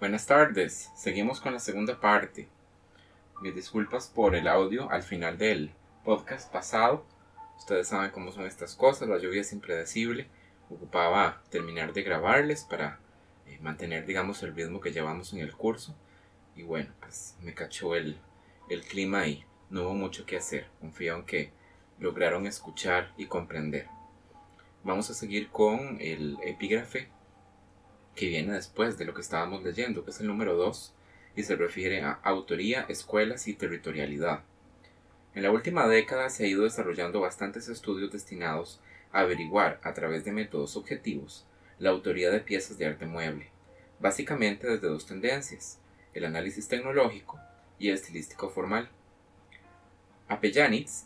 Buenas tardes, seguimos con la segunda parte. Mis disculpas por el audio al final del podcast pasado. Ustedes saben cómo son estas cosas, la lluvia es impredecible. Ocupaba terminar de grabarles para eh, mantener, digamos, el ritmo que llevamos en el curso. Y bueno, pues me cachó el, el clima y no hubo mucho que hacer. Confío en que lograron escuchar y comprender. Vamos a seguir con el epígrafe que viene después de lo que estábamos leyendo, que es el número 2, y se refiere a autoría, escuelas y territorialidad. En la última década se ha ido desarrollando bastantes estudios destinados a averiguar, a través de métodos objetivos, la autoría de piezas de arte mueble, básicamente desde dos tendencias, el análisis tecnológico y el estilístico formal. Apellanitz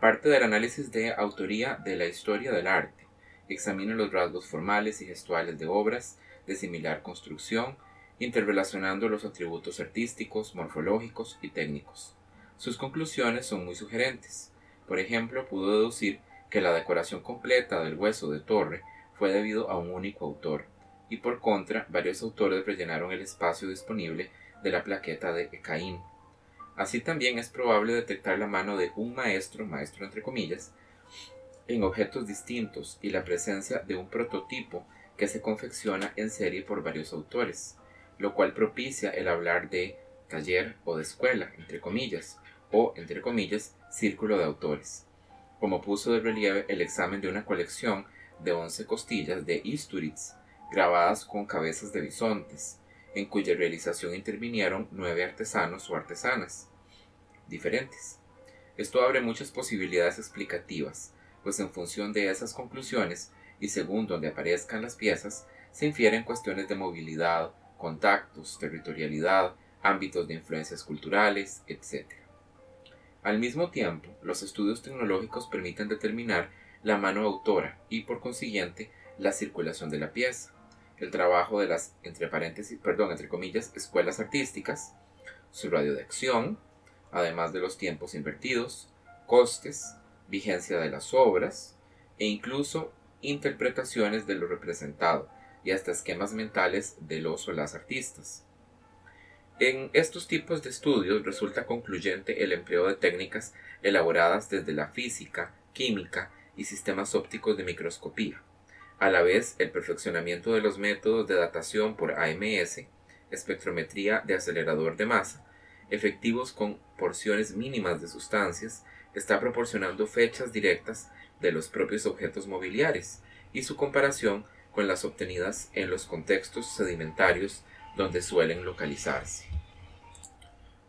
parte del análisis de autoría de la historia del arte, examina los rasgos formales y gestuales de obras de similar construcción, interrelacionando los atributos artísticos, morfológicos y técnicos. Sus conclusiones son muy sugerentes. Por ejemplo, pudo deducir que la decoración completa del hueso de torre fue debido a un único autor, y por contra, varios autores rellenaron el espacio disponible de la plaqueta de Caín. Así también es probable detectar la mano de un maestro, maestro entre comillas, en objetos distintos y la presencia de un prototipo que se confecciona en serie por varios autores, lo cual propicia el hablar de taller o de escuela, entre comillas, o, entre comillas, círculo de autores, como puso de relieve el examen de una colección de once costillas de Isturitz, grabadas con cabezas de bisontes, en cuya realización intervinieron nueve artesanos o artesanas diferentes. Esto abre muchas posibilidades explicativas, pues en función de esas conclusiones y según donde aparezcan las piezas, se infieren cuestiones de movilidad, contactos, territorialidad, ámbitos de influencias culturales, etc. Al mismo tiempo, los estudios tecnológicos permiten determinar la mano autora y, por consiguiente, la circulación de la pieza, el trabajo de las, entre paréntesis, perdón, entre comillas, escuelas artísticas, su radio de acción, además de los tiempos invertidos, costes, vigencia de las obras e incluso interpretaciones de lo representado y hasta esquemas mentales de los o las artistas. En estos tipos de estudios resulta concluyente el empleo de técnicas elaboradas desde la física, química y sistemas ópticos de microscopía. A la vez, el perfeccionamiento de los métodos de datación por AMS, espectrometría de acelerador de masa, efectivos con porciones mínimas de sustancias, está proporcionando fechas directas de los propios objetos mobiliares y su comparación con las obtenidas en los contextos sedimentarios donde suelen localizarse.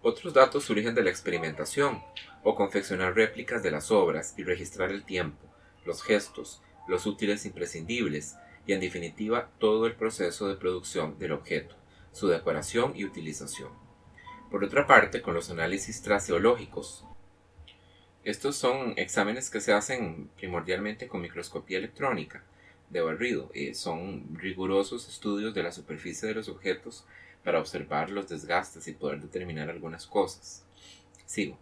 Otros datos surgen de la experimentación, o confeccionar réplicas de las obras y registrar el tiempo, los gestos, los útiles imprescindibles y en definitiva todo el proceso de producción del objeto, su decoración y utilización. Por otra parte, con los análisis traseológicos, estos son exámenes que se hacen primordialmente con microscopía electrónica de barrido. y son rigurosos estudios de la superficie de los objetos para observar los desgastes y poder determinar algunas cosas. Sigo.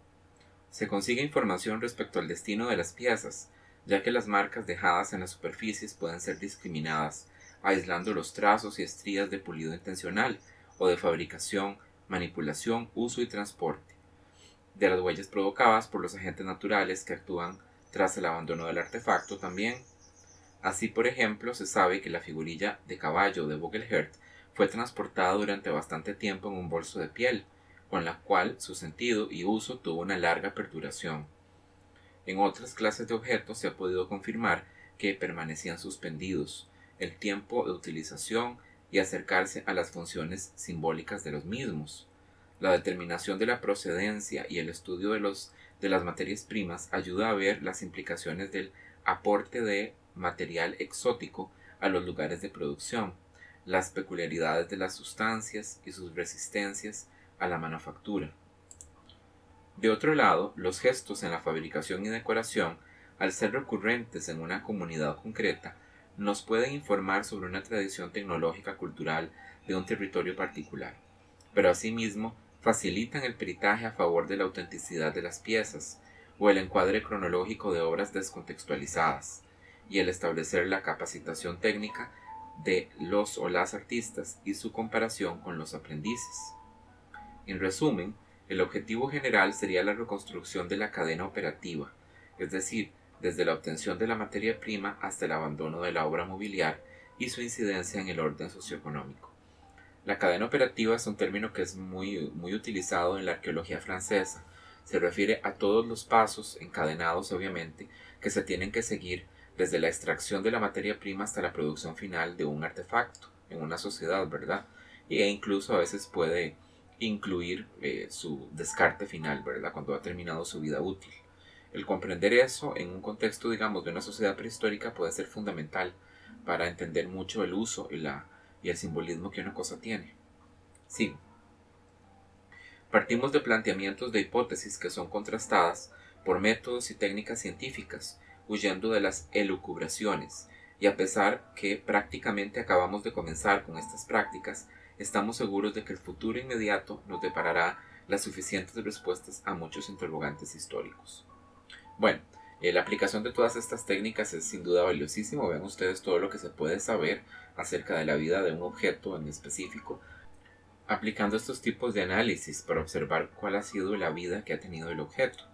Se consigue información respecto al destino de las piezas, ya que las marcas dejadas en las superficies pueden ser discriminadas, aislando los trazos y estrías de pulido intencional o de fabricación, manipulación, uso y transporte de las huellas provocadas por los agentes naturales que actúan tras el abandono del artefacto también. Así, por ejemplo, se sabe que la figurilla de caballo de Vogelhert fue transportada durante bastante tiempo en un bolso de piel, con la cual su sentido y uso tuvo una larga perduración. En otras clases de objetos se ha podido confirmar que permanecían suspendidos, el tiempo de utilización y acercarse a las funciones simbólicas de los mismos. La determinación de la procedencia y el estudio de, los, de las materias primas ayuda a ver las implicaciones del aporte de material exótico a los lugares de producción, las peculiaridades de las sustancias y sus resistencias a la manufactura. De otro lado, los gestos en la fabricación y decoración, al ser recurrentes en una comunidad concreta, nos pueden informar sobre una tradición tecnológica cultural de un territorio particular, pero asimismo facilitan el peritaje a favor de la autenticidad de las piezas o el encuadre cronológico de obras descontextualizadas y el establecer la capacitación técnica de los o las artistas y su comparación con los aprendices. En resumen, el objetivo general sería la reconstrucción de la cadena operativa, es decir, desde la obtención de la materia prima hasta el abandono de la obra mobiliar y su incidencia en el orden socioeconómico. La cadena operativa es un término que es muy, muy utilizado en la arqueología francesa. Se refiere a todos los pasos, encadenados obviamente, que se tienen que seguir desde la extracción de la materia prima hasta la producción final de un artefacto en una sociedad, ¿verdad? E incluso a veces puede incluir eh, su descarte final, ¿verdad? Cuando ha terminado su vida útil. El comprender eso en un contexto, digamos, de una sociedad prehistórica puede ser fundamental para entender mucho el uso y, la, y el simbolismo que una cosa tiene. Sí. Partimos de planteamientos de hipótesis que son contrastadas por métodos y técnicas científicas, huyendo de las elucubraciones, y a pesar que prácticamente acabamos de comenzar con estas prácticas, estamos seguros de que el futuro inmediato nos deparará las suficientes respuestas a muchos interrogantes históricos. Bueno, eh, la aplicación de todas estas técnicas es sin duda valiosísimo. Vean ustedes todo lo que se puede saber acerca de la vida de un objeto en específico, aplicando estos tipos de análisis para observar cuál ha sido la vida que ha tenido el objeto.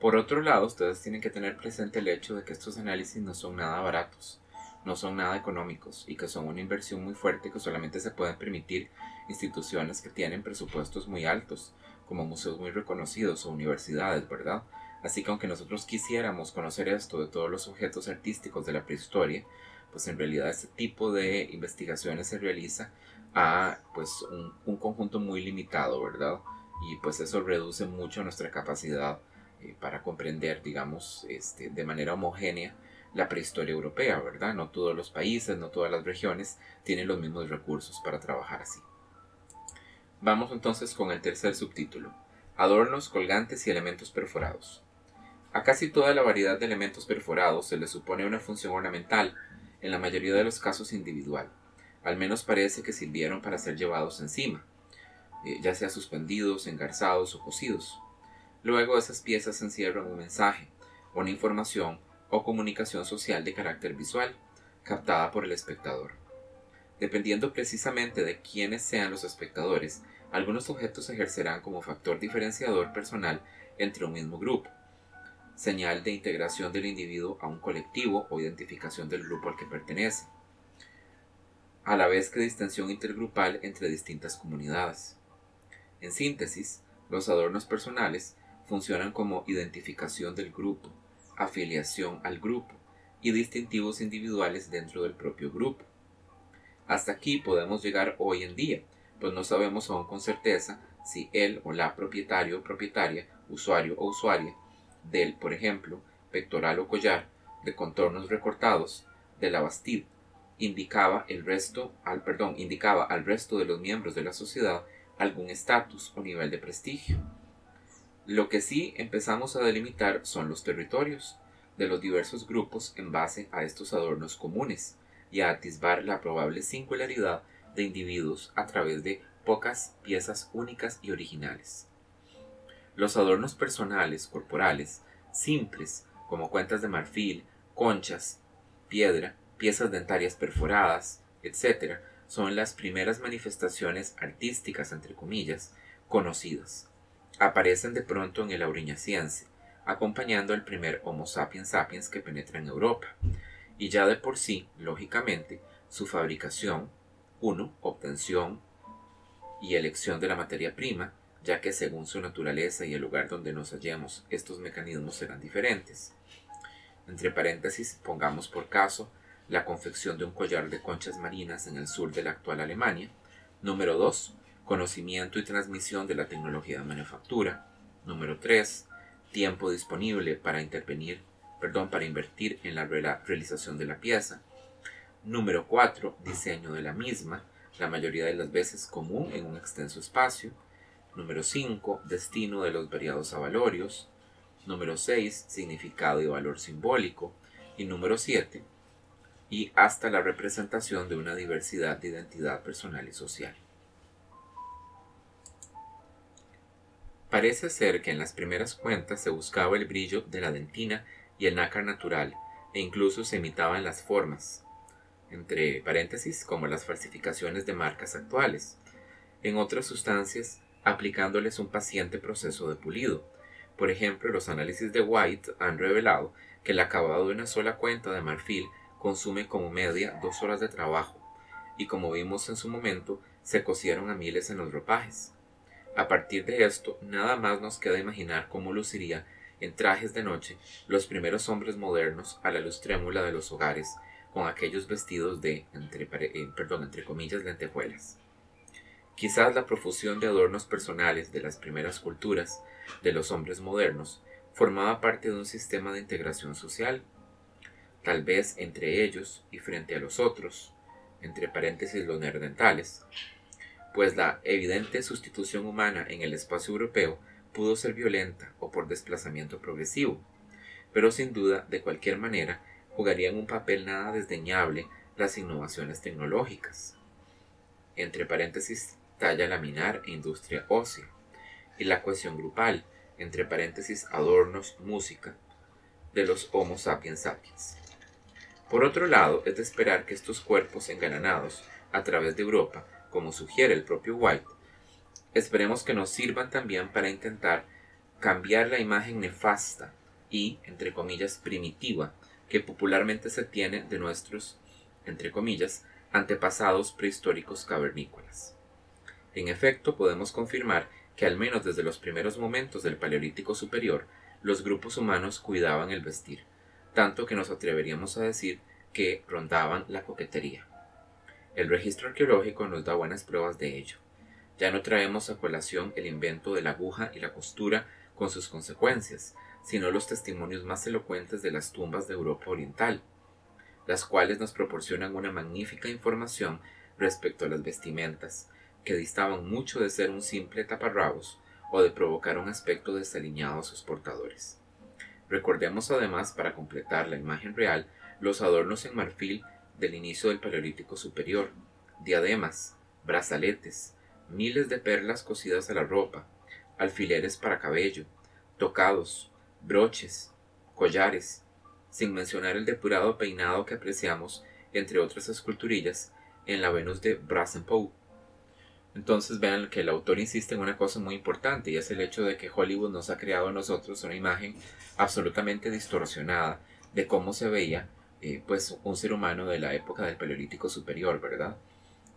Por otro lado, ustedes tienen que tener presente el hecho de que estos análisis no son nada baratos no son nada económicos y que son una inversión muy fuerte que solamente se pueden permitir instituciones que tienen presupuestos muy altos, como museos muy reconocidos o universidades, ¿verdad? Así que aunque nosotros quisiéramos conocer esto de todos los objetos artísticos de la prehistoria, pues en realidad este tipo de investigaciones se realiza a pues un, un conjunto muy limitado, ¿verdad? Y pues eso reduce mucho nuestra capacidad eh, para comprender, digamos, este, de manera homogénea la prehistoria europea, ¿verdad? No todos los países, no todas las regiones tienen los mismos recursos para trabajar así. Vamos entonces con el tercer subtítulo, adornos, colgantes y elementos perforados. A casi toda la variedad de elementos perforados se le supone una función ornamental, en la mayoría de los casos individual. Al menos parece que sirvieron para ser llevados encima, eh, ya sea suspendidos, engarzados o cosidos. Luego esas piezas encierran un mensaje, una información o comunicación social de carácter visual, captada por el espectador. Dependiendo precisamente de quiénes sean los espectadores, algunos objetos ejercerán como factor diferenciador personal entre un mismo grupo, señal de integración del individuo a un colectivo o identificación del grupo al que pertenece, a la vez que distinción intergrupal entre distintas comunidades. En síntesis, los adornos personales funcionan como identificación del grupo, afiliación al grupo y distintivos individuales dentro del propio grupo. Hasta aquí podemos llegar hoy en día, pues no sabemos aún con certeza si él o la propietario o propietaria, usuario o usuaria del, por ejemplo, pectoral o collar, de contornos recortados, de la bastida, indicaba el resto, al perdón, indicaba al resto de los miembros de la sociedad algún estatus o nivel de prestigio. Lo que sí empezamos a delimitar son los territorios de los diversos grupos en base a estos adornos comunes y a atisbar la probable singularidad de individuos a través de pocas piezas únicas y originales. Los adornos personales, corporales, simples, como cuentas de marfil, conchas, piedra, piezas dentarias perforadas, etc., son las primeras manifestaciones artísticas, entre comillas, conocidas aparecen de pronto en el Auriñaciense, acompañando al primer Homo sapiens sapiens que penetra en Europa, y ya de por sí, lógicamente, su fabricación, uno, obtención y elección de la materia prima, ya que según su naturaleza y el lugar donde nos hallemos, estos mecanismos serán diferentes. Entre paréntesis, pongamos por caso la confección de un collar de conchas marinas en el sur de la actual Alemania. Número 2 conocimiento y transmisión de la tecnología de manufactura. Número 3. Tiempo disponible para intervenir, perdón, para invertir en la realización de la pieza. Número 4. Diseño de la misma, la mayoría de las veces común en un extenso espacio. Número 5. Destino de los variados avalorios. Número 6. Significado y valor simbólico. Y número 7. Y hasta la representación de una diversidad de identidad personal y social. Parece ser que en las primeras cuentas se buscaba el brillo de la dentina y el nácar natural, e incluso se imitaban las formas. entre paréntesis, como las falsificaciones de marcas actuales. En otras sustancias, aplicándoles un paciente proceso de pulido. Por ejemplo, los análisis de White han revelado que el acabado de una sola cuenta de marfil consume como media dos horas de trabajo, y como vimos en su momento, se cosieron a miles en los ropajes. A partir de esto, nada más nos queda imaginar cómo luciría en trajes de noche los primeros hombres modernos a la luz trémula de los hogares, con aquellos vestidos de, entre, eh, perdón, entre comillas, lentejuelas. Quizás la profusión de adornos personales de las primeras culturas de los hombres modernos formaba parte de un sistema de integración social, tal vez entre ellos y frente a los otros, entre paréntesis los neandertales, pues la evidente sustitución humana en el espacio europeo pudo ser violenta o por desplazamiento progresivo, pero sin duda, de cualquier manera, jugarían un papel nada desdeñable las innovaciones tecnológicas. Entre paréntesis, talla laminar e industria ósea, y la cohesión grupal, entre paréntesis, adornos, música, de los Homo sapiens sapiens. Por otro lado, es de esperar que estos cuerpos engalanados a través de Europa, como sugiere el propio White, esperemos que nos sirvan también para intentar cambiar la imagen nefasta y, entre comillas, primitiva que popularmente se tiene de nuestros, entre comillas, antepasados prehistóricos cavernícolas. En efecto, podemos confirmar que al menos desde los primeros momentos del Paleolítico Superior, los grupos humanos cuidaban el vestir, tanto que nos atreveríamos a decir que rondaban la coquetería. El registro arqueológico nos da buenas pruebas de ello. Ya no traemos a colación el invento de la aguja y la costura con sus consecuencias, sino los testimonios más elocuentes de las tumbas de Europa Oriental, las cuales nos proporcionan una magnífica información respecto a las vestimentas, que distaban mucho de ser un simple taparrabos o de provocar un aspecto desaliñado a sus portadores. Recordemos además, para completar la imagen real, los adornos en marfil del inicio del Paleolítico Superior, diademas, brazaletes, miles de perlas cosidas a la ropa, alfileres para cabello, tocados, broches, collares, sin mencionar el depurado peinado que apreciamos, entre otras esculturillas, en la Venus de Brassenpow. Entonces vean que el autor insiste en una cosa muy importante y es el hecho de que Hollywood nos ha creado a nosotros una imagen absolutamente distorsionada de cómo se veía eh, pues un ser humano de la época del Paleolítico Superior, ¿verdad?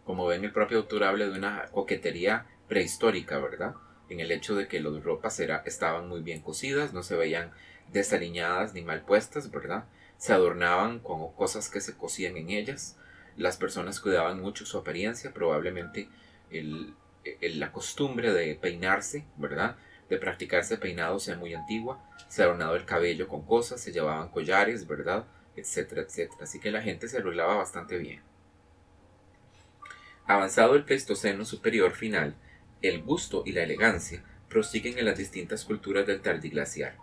Como ven, el propio autor habla de una coquetería prehistórica, ¿verdad? En el hecho de que las ropas era, estaban muy bien cosidas, no se veían desaliñadas ni mal puestas, ¿verdad? Se adornaban con cosas que se cosían en ellas. Las personas cuidaban mucho su apariencia, probablemente la costumbre de peinarse, ¿verdad? De practicarse peinado sea muy antigua. Se adornaba el cabello con cosas, se llevaban collares, ¿verdad? Etcétera, etcétera. Así que la gente se arreglaba bastante bien. Avanzado el Pleistoceno superior final, el gusto y la elegancia prosiguen en las distintas culturas del tardiglaciar.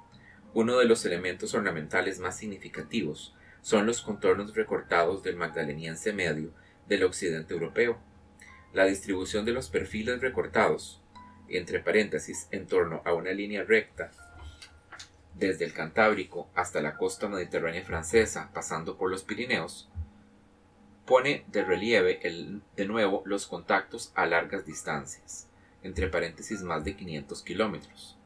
Uno de los elementos ornamentales más significativos son los contornos recortados del magdaleniense medio del occidente europeo. La distribución de los perfiles recortados, entre paréntesis, en torno a una línea recta, desde el Cantábrico hasta la costa mediterránea francesa, pasando por los Pirineos, pone de relieve el, de nuevo los contactos a largas distancias, entre paréntesis más de 500 kilómetros.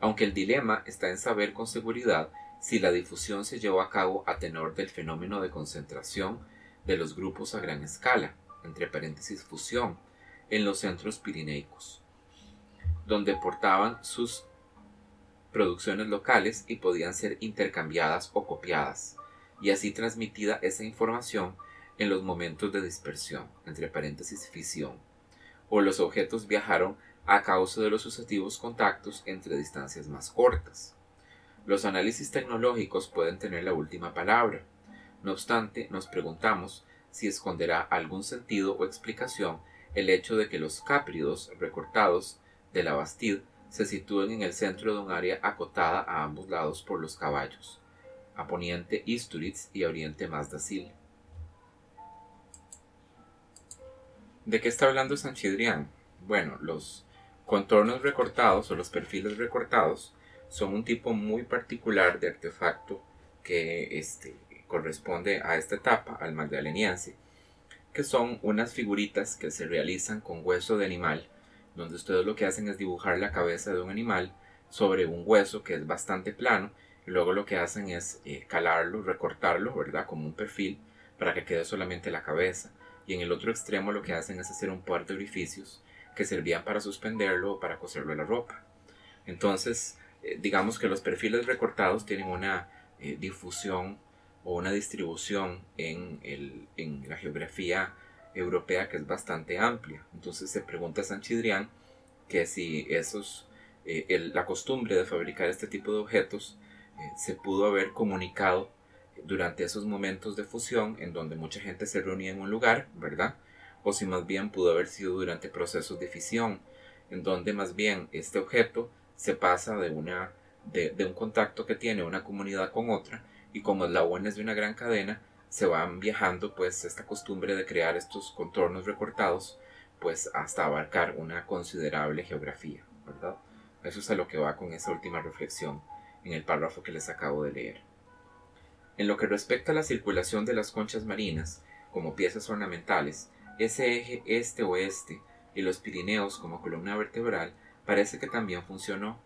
Aunque el dilema está en saber con seguridad si la difusión se llevó a cabo a tenor del fenómeno de concentración de los grupos a gran escala, entre paréntesis fusión, en los centros pirineicos, donde portaban sus producciones locales y podían ser intercambiadas o copiadas, y así transmitida esa información en los momentos de dispersión, entre paréntesis fisión, o los objetos viajaron a causa de los sucesivos contactos entre distancias más cortas. Los análisis tecnológicos pueden tener la última palabra. No obstante, nos preguntamos si esconderá algún sentido o explicación el hecho de que los cápridos recortados de la Bastide se sitúen en el centro de un área acotada a ambos lados por los caballos, a poniente Isturiz y a oriente Mazdacil. ¿De qué está hablando Sanchidrián? Bueno, los contornos recortados o los perfiles recortados son un tipo muy particular de artefacto que, este, corresponde a esta etapa, al magdaleniense, que son unas figuritas que se realizan con hueso de animal, donde ustedes lo que hacen es dibujar la cabeza de un animal sobre un hueso que es bastante plano, y luego lo que hacen es eh, calarlo, recortarlo, ¿verdad? Como un perfil, para que quede solamente la cabeza. Y en el otro extremo lo que hacen es hacer un par de orificios que servían para suspenderlo o para coserlo a la ropa. Entonces, eh, digamos que los perfiles recortados tienen una eh, difusión o una distribución en, la geografía europea que es bastante amplia. Entonces se pregunta a Sanchidrián que si esos, eh, la costumbre de fabricar este tipo de objetos se pudo haber comunicado durante esos momentos de fusión en donde mucha gente se reunía en un lugar, ¿verdad? O si más bien pudo haber sido durante procesos de fisión, en donde más bien este objeto se pasa de, una, de, un contacto que tiene una comunidad con otra y como eslabones de una gran cadena se van viajando pues esta costumbre de crear estos contornos recortados pues hasta abarcar una considerable geografía, ¿verdad? Eso es a lo que va con esa última reflexión en el párrafo que les acabo de leer. En lo que respecta a la circulación de las conchas marinas como piezas ornamentales, ese eje este-oeste y los Pirineos como columna vertebral parece que también funcionó.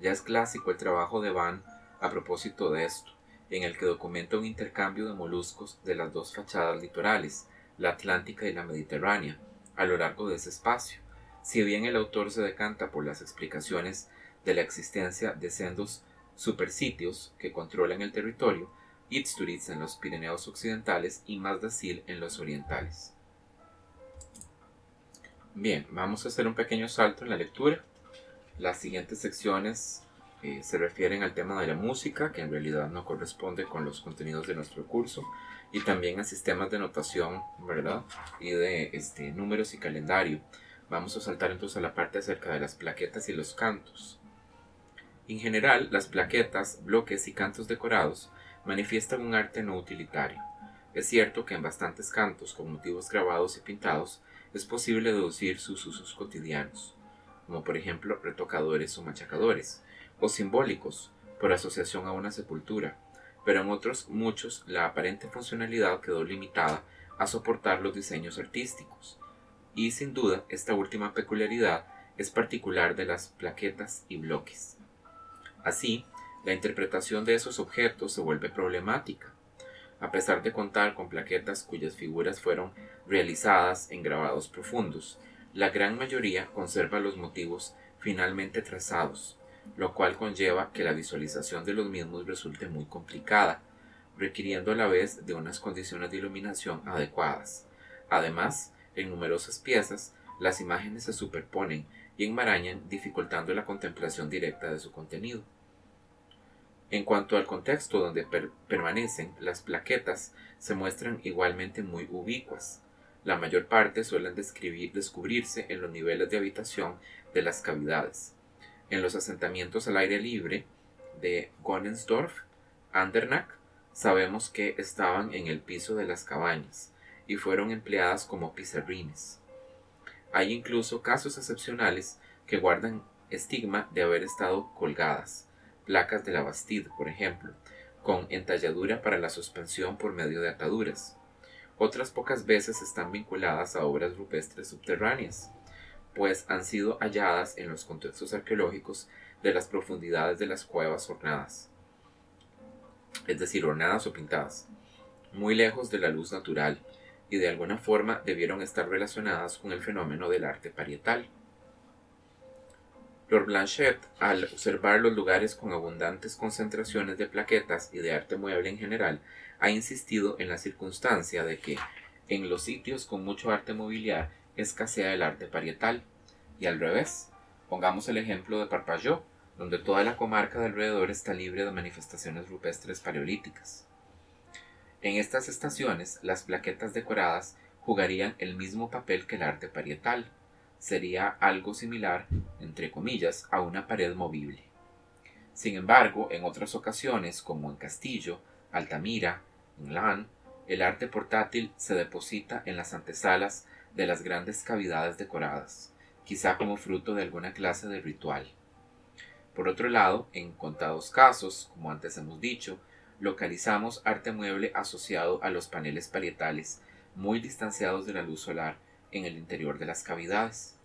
Ya es clásico el trabajo de Van a propósito de esto, en el que documenta un intercambio de moluscos de las dos fachadas litorales, la Atlántica y la Mediterránea, a lo largo de ese espacio. Si bien el autor se decanta por las explicaciones de la existencia de sendos supersitios que controlan el territorio, Itzturitz en los Pirineos occidentales y Mazdazil en los orientales. Bien, vamos a hacer un pequeño salto en la lectura las siguientes secciones eh, se refieren al tema de la música, que en realidad no corresponde con los contenidos de nuestro curso, y también a sistemas de notación, ¿verdad? Y de este, números y calendario. Vamos a saltar entonces a la parte acerca de las plaquetas y los cantos. En general, las plaquetas, bloques y cantos decorados manifiestan un arte no utilitario. Es cierto que en bastantes cantos con motivos grabados y pintados es posible deducir sus usos cotidianos como por ejemplo retocadores o machacadores, o simbólicos, por asociación a una sepultura, pero en otros muchos la aparente funcionalidad quedó limitada a soportar los diseños artísticos, y sin duda esta última peculiaridad es particular de las plaquetas y bloques. Así, la interpretación de esos objetos se vuelve problemática, a pesar de contar con plaquetas cuyas figuras fueron realizadas en grabados profundos, la gran mayoría conserva los motivos finalmente trazados, lo cual conlleva que la visualización de los mismos resulte muy complicada, requiriendo a la vez de unas condiciones de iluminación adecuadas. Además, en numerosas piezas, las imágenes se superponen y enmarañan, dificultando la contemplación directa de su contenido. En cuanto al contexto donde permanecen, las plaquetas se muestran igualmente muy ubicuas, la mayor parte suelen descubrirse en los niveles de habitación de las cavidades. En los asentamientos al aire libre de Gonensdorf, Andernach, sabemos que estaban en el piso de las cabañas y fueron empleadas como pizarrines. Hay incluso casos excepcionales que guardan estigma de haber estado colgadas, placas de la Bastide, por ejemplo, con entalladura para la suspensión por medio de ataduras. Otras pocas veces están vinculadas a obras rupestres subterráneas, pues han sido halladas en los contextos arqueológicos de las profundidades de las cuevas ornadas, es decir, ornadas o pintadas, muy lejos de la luz natural, y de alguna forma debieron estar relacionadas con el fenómeno del arte parietal. Lord Blanchet, al observar los lugares con abundantes concentraciones de plaquetas y de arte mueble en general, ha insistido en la circunstancia de que en los sitios con mucho arte mobiliar escasea el arte parietal, y al revés. Pongamos el ejemplo de Parpalló, donde toda la comarca de alrededor está libre de manifestaciones rupestres paleolíticas. En estas estaciones, las plaquetas decoradas jugarían el mismo papel que el arte parietal. Sería algo similar, entre comillas, a una pared movible. Sin embargo, en otras ocasiones, como en Castillo, Altamira, en el arte portátil se deposita en las antesalas de las grandes cavidades decoradas, quizá como fruto de alguna clase de ritual. Por otro lado, en contados casos, como antes hemos dicho, localizamos arte mueble asociado a los paneles parietales muy distanciados de la luz solar en el interior de las cavidades.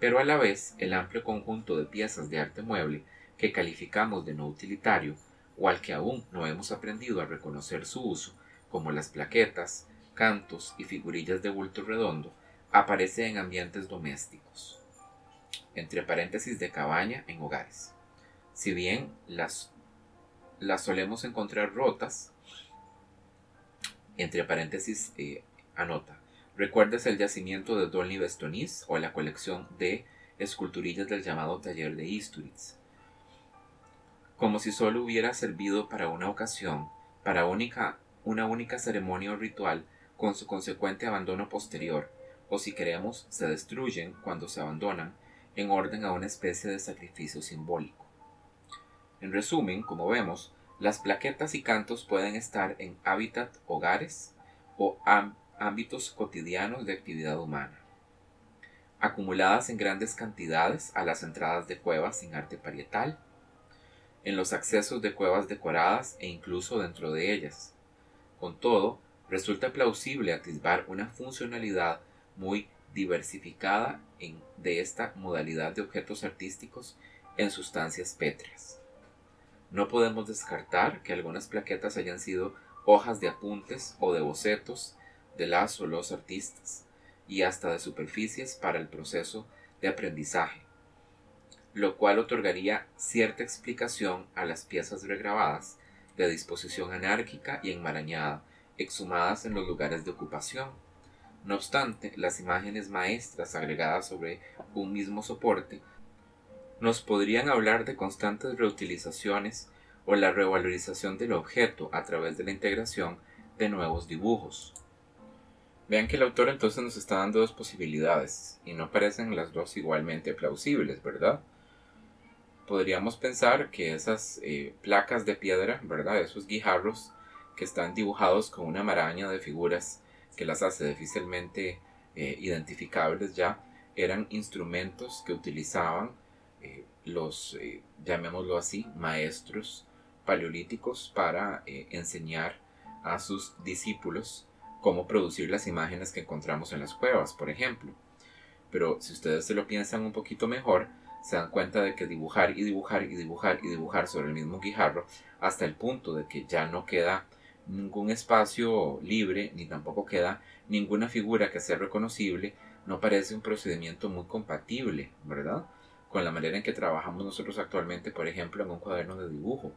Pero a la vez, el amplio conjunto de piezas de arte mueble que calificamos de no utilitario, o al que aún no hemos aprendido a reconocer su uso, como las plaquetas, cantos y figurillas de bulto redondo, aparece en ambientes domésticos, entre paréntesis de cabaña en hogares. Si bien las, las solemos encontrar rotas, entre paréntesis eh, anota, recuerdes el yacimiento de Dolny Bestonis o la colección de esculturillas del llamado taller de Isturiz. Como si solo hubiera servido para una ocasión, para única, una única ceremonia o ritual, con su consecuente abandono posterior, o si queremos, se destruyen cuando se abandonan en orden a una especie de sacrificio simbólico. En resumen, como vemos, las plaquetas y cantos pueden estar en hábitat hogares o ámbitos cotidianos de actividad humana, acumuladas en grandes cantidades a las entradas de cuevas sin arte parietal, en los accesos de cuevas decoradas e incluso dentro de ellas. Con todo, resulta plausible atisbar una funcionalidad muy diversificada de esta modalidad de objetos artísticos en sustancias pétreas. No podemos descartar que algunas plaquetas hayan sido hojas de apuntes o de bocetos de las o los artistas, y hasta de superficies para el proceso de aprendizaje, lo cual otorgaría cierta explicación a las piezas regrabadas de disposición anárquica y enmarañada, exhumadas en los lugares de ocupación. No obstante, las imágenes maestras agregadas sobre un mismo soporte nos podrían hablar de constantes reutilizaciones o la revalorización del objeto a través de la integración de nuevos dibujos. Vean que el autor entonces nos está dando dos posibilidades y no parecen las dos igualmente plausibles, ¿verdad? Podríamos pensar que esas eh, placas de piedra, ¿verdad? Esos guijarros que están dibujados con una maraña de figuras que las hace difícilmente eh, identificables ya, eran instrumentos que utilizaban eh, los, llamémoslo así, maestros paleolíticos para enseñar a sus discípulos cómo producir las imágenes que encontramos en las cuevas, por ejemplo. Pero si ustedes se lo piensan un poquito mejor, se dan cuenta de que dibujar y dibujar y dibujar y dibujar sobre el mismo guijarro hasta el punto de que ya no queda ningún espacio libre ni tampoco queda ninguna figura que sea reconocible, no parece un procedimiento muy compatible, ¿verdad? Con la manera en que trabajamos nosotros actualmente, por ejemplo, en un cuaderno de dibujo.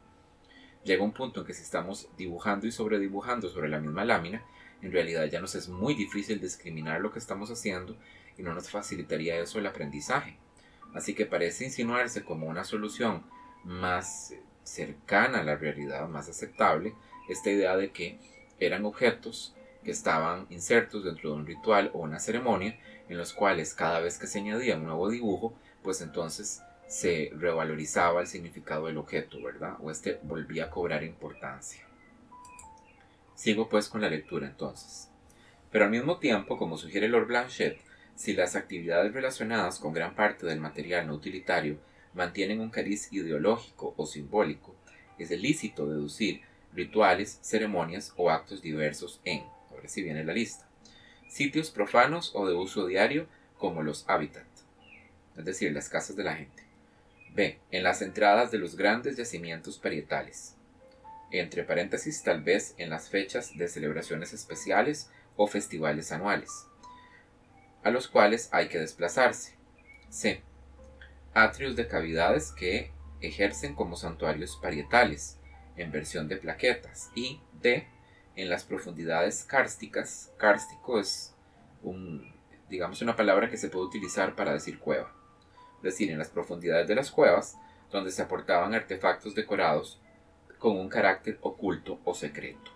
Llega un punto en que si estamos dibujando y sobredibujando sobre la misma lámina, en realidad ya nos es muy difícil discriminar lo que estamos haciendo y no nos facilitaría eso el aprendizaje. Así que parece insinuarse como una solución más cercana a la realidad, más aceptable, esta idea de que eran objetos que estaban insertos dentro de un ritual o una ceremonia en los cuales cada vez que se añadía un nuevo dibujo, pues entonces se revalorizaba el significado del objeto, ¿verdad? O este volvía a cobrar importancia. Sigo pues con la lectura entonces. Pero al mismo tiempo, como sugiere Lord Blanchet, si las actividades relacionadas con gran parte del material no utilitario mantienen un cariz ideológico o simbólico, es lícito deducir rituales, ceremonias o actos diversos en, ahora sí viene la lista, sitios profanos o de uso diario como los hábitat, es decir, las casas de la gente. B. En las entradas de los grandes yacimientos parietales entre paréntesis tal vez en las fechas de celebraciones especiales o festivales anuales, a los cuales hay que desplazarse. C. Atrios de cavidades que ejercen como santuarios parietales, en versión de plaquetas. Y D. En las profundidades kársticas. Kárstico es digamos, una palabra que se puede utilizar para decir cueva. Es decir, en las profundidades de las cuevas, donde se aportaban artefactos decorados con un carácter oculto o secreto.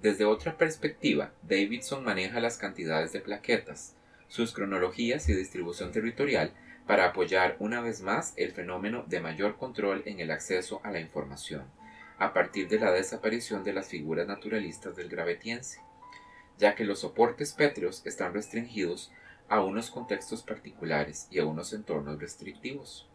Desde otra perspectiva, Davidson maneja las cantidades de plaquetas, sus cronologías y distribución territorial para apoyar una vez más el fenómeno de mayor control en el acceso a la información, a partir de la desaparición de las figuras naturalistas del gravetiense, ya que los soportes pétreos están restringidos a unos contextos particulares y a unos entornos restrictivos.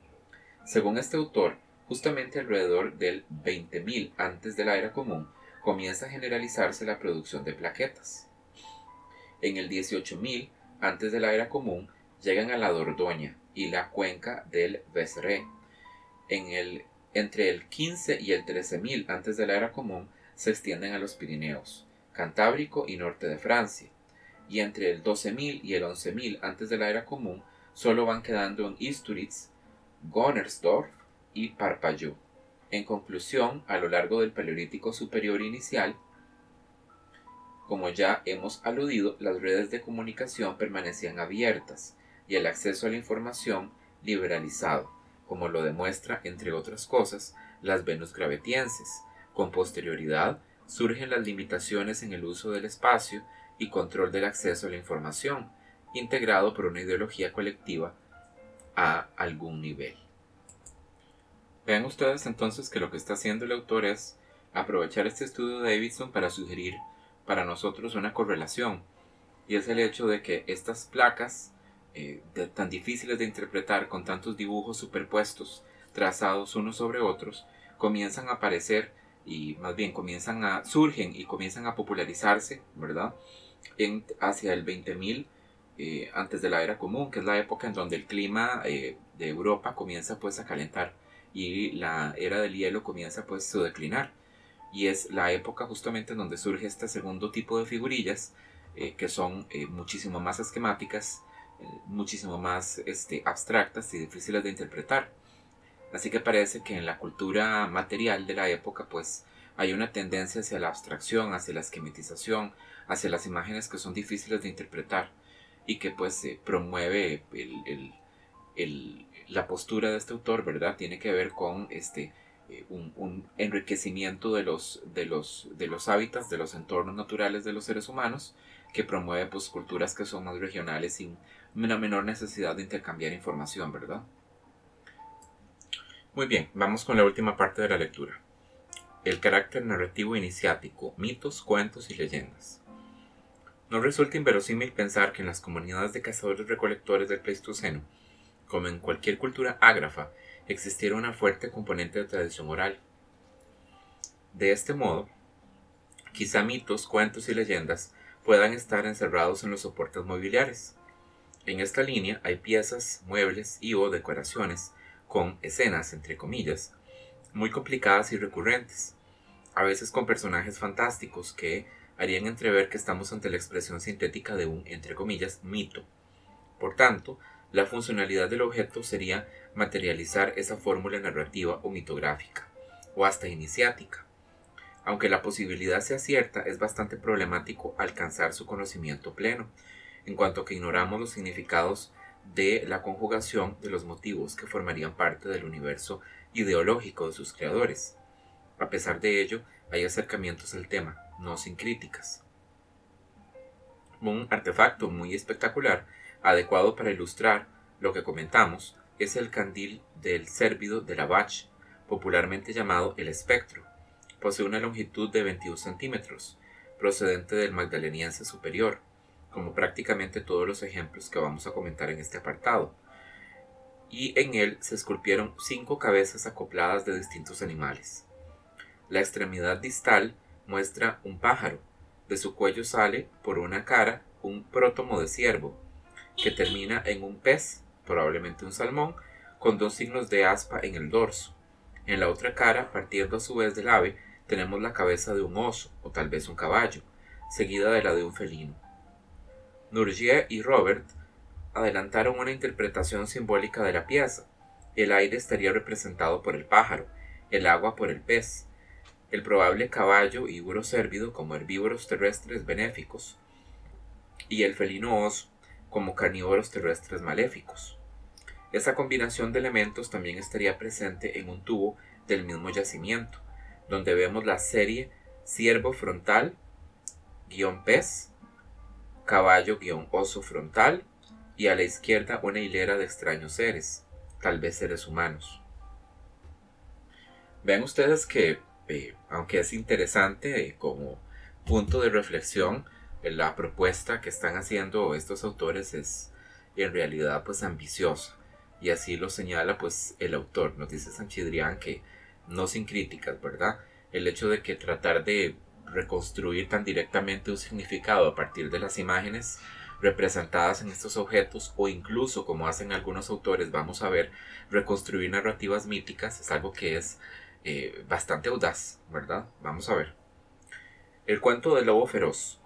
Según este autor, justamente alrededor del 20.000 antes de la era común comienza a generalizarse la producción de plaquetas. En el 18.000 antes de la era común llegan a la Dordoña y la cuenca del Vézere. En el, entre el 15 y el 13.000 antes de la era común se extienden a los Pirineos, Cantábrico y norte de Francia, y entre el 12.000 y el 11.000 antes de la era común solo van quedando en Isturitz, Gonnersdorf y Parpalló. En conclusión, a lo largo del Paleolítico Superior Inicial, como ya hemos aludido, las redes de comunicación permanecían abiertas y el acceso a la información liberalizado, como lo demuestra, entre otras cosas, las Venus gravetienses. Con posterioridad surgen las limitaciones en el uso del espacio y control del acceso a la información, integrado por una ideología colectiva a algún nivel. Vean ustedes entonces que lo que está haciendo el autor es aprovechar este estudio de Davidson para sugerir para nosotros una correlación, y es el hecho de que estas placas eh, tan difíciles de interpretar con tantos dibujos superpuestos, trazados unos sobre otros, comienzan a aparecer y más bien comienzan a surgen y comienzan a popularizarse, ¿verdad? En, hacia el 20.000 eh, antes de la era común, que es la época en donde el clima eh, de Europa comienza pues a calentar y la era del hielo comienza pues a declinar y es la época justamente en donde surge este segundo tipo de figurillas eh, que son eh, muchísimo más esquemáticas, muchísimo más este, abstractas y difíciles de interpretar. Así que parece que en la cultura material de la época pues hay una tendencia hacia la abstracción, hacia la esquematización, hacia las imágenes que son difíciles de interpretar y que pues promueve el, el, la postura de este autor, ¿verdad? Tiene que ver con este eh, un, enriquecimiento de los, de, los, de los hábitats, de los entornos naturales de los seres humanos, que promueve pues, culturas que son más regionales sin una menor necesidad de intercambiar información, ¿verdad? Muy bien, vamos con la última parte de la lectura. El carácter narrativo iniciático, mitos, cuentos y leyendas. No resulta inverosímil pensar que en las comunidades de cazadores-recolectores del Pleistoceno, como en cualquier cultura ágrafa, existiera una fuerte componente de tradición oral. De este modo, quizá mitos, cuentos y leyendas puedan estar encerrados en los soportes mobiliares. En esta línea hay piezas, muebles y o decoraciones con escenas, entre comillas, muy complicadas y recurrentes, a veces con personajes fantásticos que harían entrever que estamos ante la expresión sintética de un, entre comillas, mito. Por tanto, la funcionalidad del objeto sería materializar esa fórmula narrativa o mitográfica, o hasta iniciática. Aunque la posibilidad sea cierta, es bastante problemático alcanzar su conocimiento pleno, en cuanto que ignoramos los significados de la conjugación de los motivos que formarían parte del universo ideológico de sus creadores. A pesar de ello, hay acercamientos al tema, no sin críticas. Un artefacto muy espectacular, adecuado para ilustrar lo que comentamos, es el candil del cérvido de la Bach, popularmente llamado el espectro. Posee una longitud de 21 centímetros, procedente del magdaleniense superior, como prácticamente todos los ejemplos que vamos a comentar en este apartado. Y en él se esculpieron cinco cabezas acopladas de distintos animales. La extremidad distal muestra un pájaro. De su cuello sale, por una cara, un prótomo de ciervo, que termina en un pez probablemente un salmón, con dos signos de aspa en el dorso. En la otra cara, partiendo a su vez del ave, tenemos la cabeza de un oso, o tal vez un caballo, seguida de la de un felino. Nourgier y Robert adelantaron una interpretación simbólica de la pieza. El aire estaría representado por el pájaro, el agua por el pez, el probable caballo y cérvido como herbívoros terrestres benéficos, y el felino oso como carnívoros terrestres maléficos. Esa combinación de elementos también estaría presente en un tubo del mismo yacimiento, donde vemos la serie ciervo frontal, guion pez, caballo guion oso frontal y a la izquierda una hilera de extraños seres, tal vez seres humanos. Vean ustedes que, eh, aunque es interesante eh, como punto de reflexión, la propuesta que están haciendo estos autores es en realidad pues ambiciosa. y así lo señala pues el autor. Nos dice Sanchidrián que no sin críticas, ¿verdad? El hecho de que tratar de reconstruir tan directamente un significado a partir de las imágenes representadas en estos objetos o incluso como hacen algunos autores vamos a ver reconstruir narrativas míticas es algo que es eh, bastante audaz verdad vamos a ver. El cuento del lobo feroz.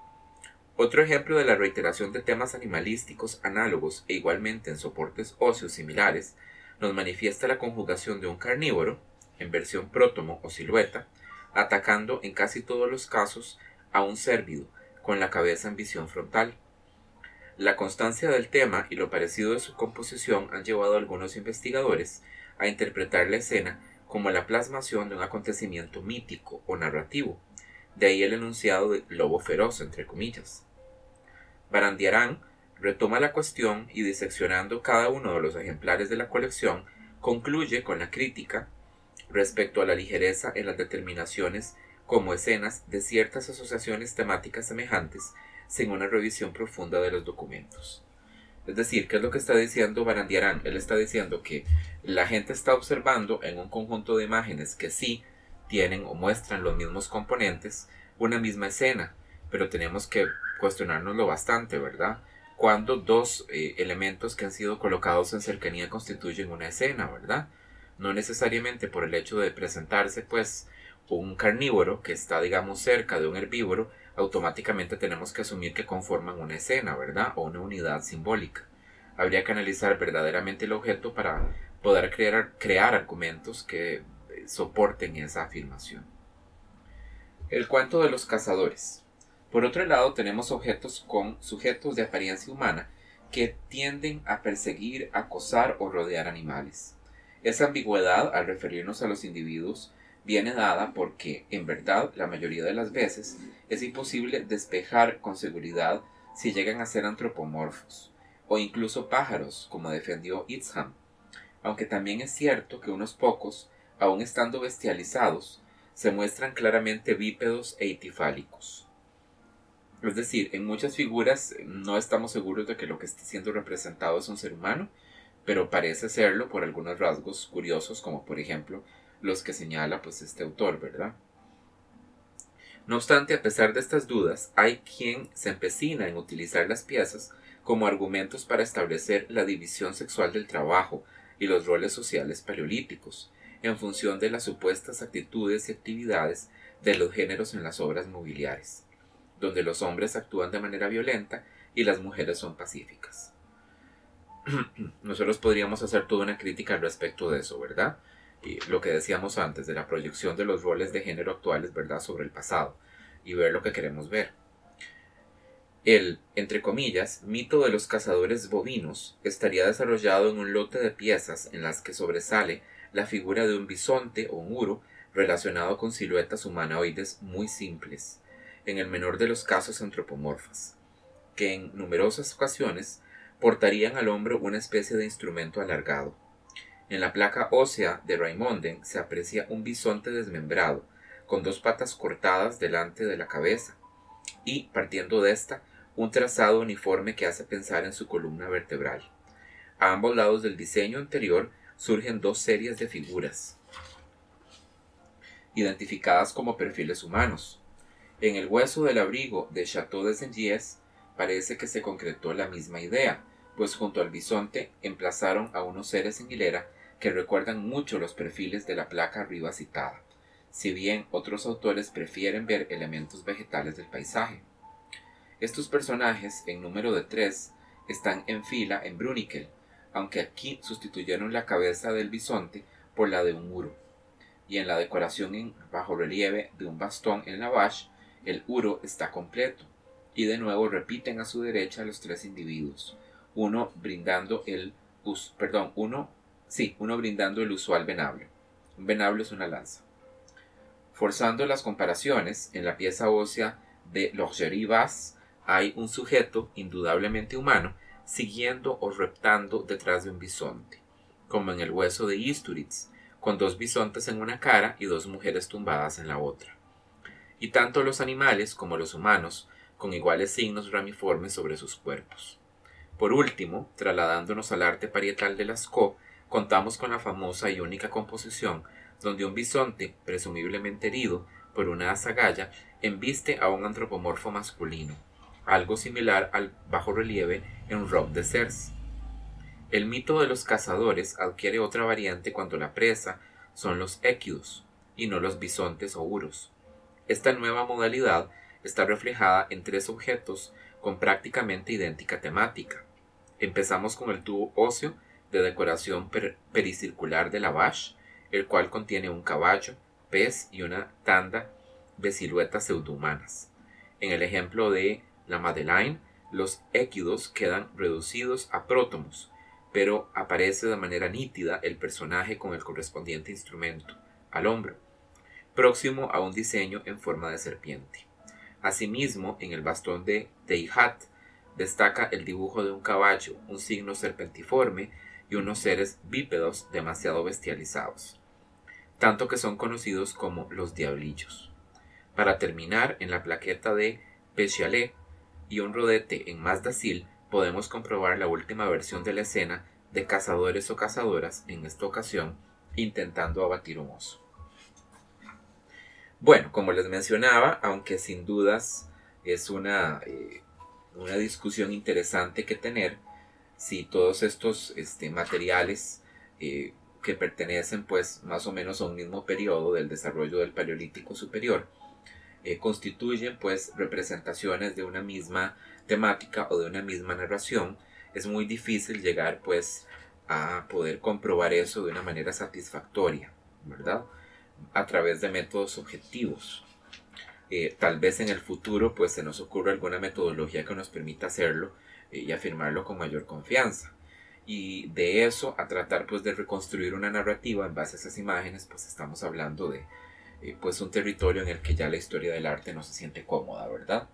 Otro ejemplo de la reiteración de temas animalísticos análogos e igualmente en soportes óseos similares nos manifiesta la conjugación de un carnívoro en versión prótomo o silueta atacando en casi todos los casos a un cérvido con la cabeza en visión frontal la constancia del tema y lo parecido de su composición han llevado a algunos investigadores a interpretar la escena como la plasmación de un acontecimiento mítico o narrativo, de ahí el enunciado de lobo feroz, entre comillas. Barandiarán retoma la cuestión y diseccionando cada uno de los ejemplares de la colección, concluye con la crítica respecto a la ligereza en las determinaciones como escenas de ciertas asociaciones temáticas semejantes sin una revisión profunda de los documentos. Es decir, ¿qué es lo que está diciendo Barandiarán? Él está diciendo que la gente está observando en un conjunto de imágenes que sí tienen o muestran los mismos componentes una misma escena, pero tenemos que cuestionárnoslo bastante, ¿verdad? Cuando dos eh, elementos que han sido colocados en cercanía constituyen una escena, ¿verdad? No necesariamente por el hecho de presentarse, pues, un carnívoro que está, digamos, cerca de un herbívoro, automáticamente tenemos que asumir que conforman una escena, ¿verdad? O una unidad simbólica. Habría que analizar verdaderamente el objeto para poder crear, crear argumentos que eh, soporten esa afirmación. El cuento de los cazadores. Por otro lado, tenemos objetos con sujetos de apariencia humana que tienden a perseguir, acosar o rodear animales. Esa ambigüedad, al referirnos a los individuos, viene dada porque, en verdad, la mayoría de las veces es imposible despejar con seguridad si llegan a ser antropomorfos, o incluso pájaros, como defendió Itzham, aunque también es cierto que unos pocos, aun estando bestializados, se muestran claramente bípedos e itifálicos. Es decir, en muchas figuras no estamos seguros de que lo que está siendo representado es un ser humano, pero parece serlo por algunos rasgos curiosos, como por ejemplo los que señala pues este autor, ¿verdad? No obstante, a pesar de estas dudas, hay quien se empecina en utilizar las piezas como argumentos para establecer la división sexual del trabajo y los roles sociales paleolíticos, en función de las supuestas actitudes y actividades de los géneros en las obras mobiliares, donde los hombres actúan de manera violenta y las mujeres son pacíficas. Nosotros podríamos hacer toda una crítica al respecto de eso, ¿verdad? lo que decíamos antes de la proyección de los roles de género actuales, ¿verdad?, sobre el pasado y ver lo que queremos ver. El, entre comillas, mito de los cazadores bovinos estaría desarrollado en un lote de piezas en las que sobresale la figura de un bisonte o un uro relacionado con siluetas humanoides muy simples, en el menor de los casos antropomorfas, que en numerosas ocasiones portarían al hombro una especie de instrumento alargado. En la placa ósea de Raimonden se aprecia un bisonte desmembrado, con dos patas cortadas delante de la cabeza, y, partiendo de esta, un trazado uniforme que hace pensar en su columna vertebral. A ambos lados del diseño anterior surgen dos series de figuras, identificadas como perfiles humanos. En el hueso del abrigo de Chateau de Saint-Gies parece que se concretó la misma idea, pues junto al bisonte emplazaron a unos seres en hilera que recuerdan mucho los perfiles de la placa arriba citada, si bien otros autores prefieren ver elementos vegetales del paisaje. Estos personajes, en número de tres, están en fila en Brunikel, aunque aquí sustituyeron la cabeza del bisonte por la de un uro. Y en la decoración en bajo relieve de un bastón en la vache, el uro está completo, y de nuevo repiten a su derecha los tres individuos, uno brindando el perdón, uno Sí, uno brindando el usual venablo. Un venablo es una lanza. Forzando las comparaciones, en la pieza ósea de L'Orgerie Basse hay un sujeto indudablemente humano siguiendo o reptando detrás de un bisonte, como en el hueso de Isturitz, con dos bisontes en una cara y dos mujeres tumbadas en la otra. Y tanto los animales como los humanos, con iguales signos ramiformes sobre sus cuerpos. Por último, trasladándonos al arte parietal de Lascaux, contamos con la famosa y única composición donde un bisonte, presumiblemente herido por una azagaya, embiste a un antropomorfo masculino, algo similar al bajo relieve en Rob de Cers. El mito de los cazadores adquiere otra variante cuando la presa son los équidos y no los bisontes o uros. Esta nueva modalidad está reflejada en tres objetos con prácticamente idéntica temática. Empezamos con el tubo óseo de decoración pericircular de la Vache, el cual contiene un caballo, pez y una tanda de siluetas pseudohumanas. En el ejemplo de la Madeleine, los équidos quedan reducidos a prótomos, pero aparece de manera nítida el personaje con el correspondiente instrumento, al hombro, próximo a un diseño en forma de serpiente. Asimismo, en el bastón de Teihat destaca el dibujo de un caballo, un signo serpentiforme y unos seres bípedos demasiado bestializados, tanto que son conocidos como los diablillos. Para terminar, en la plaqueta de Pechalet y un rodete en Mazdacil podemos comprobar la última versión de la escena de cazadores o cazadoras, en esta ocasión, intentando abatir un oso. Bueno, como les mencionaba, aunque sin dudas es una, eh, una discusión interesante que tener, si todos estos este, materiales eh, que pertenecen pues más o menos a un mismo periodo del desarrollo del Paleolítico Superior, eh, constituyen pues representaciones de una misma temática o de una misma narración, es muy difícil llegar pues a poder comprobar eso de una manera satisfactoria, ¿verdad? A través de métodos objetivos. Eh, tal vez en el futuro pues se nos ocurra alguna metodología que nos permita hacerlo eh, y afirmarlo con mayor confianza. Y de eso a tratar pues de reconstruir una narrativa en base a esas imágenes pues estamos hablando de eh, pues un territorio en el que ya la historia del arte no se siente cómoda, ¿verdad?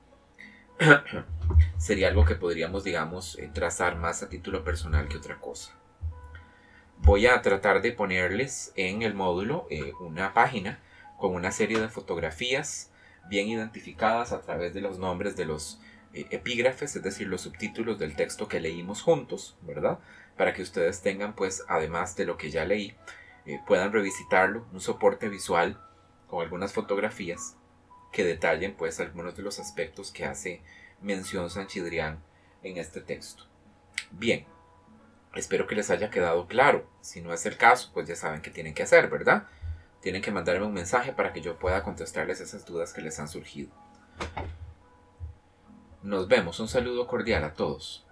Sería algo que podríamos, digamos, trazar más a título personal que otra cosa. Voy a tratar de ponerles en el módulo eh, una página con una serie de fotografías bien identificadas a través de los nombres de los epígrafes, es decir, los subtítulos del texto que leímos juntos, ¿verdad? Para que ustedes tengan, pues, además de lo que ya leí, puedan revisitarlo, un soporte visual con algunas fotografías que detallen pues algunos de los aspectos que hace mención Sanchidrián en este texto. Bien, espero que les haya quedado claro. Si no es el caso, pues ya saben qué tienen que hacer, ¿verdad? Tienen que mandarme un mensaje para que yo pueda contestarles esas dudas que les han surgido. Nos vemos, un saludo cordial a todos.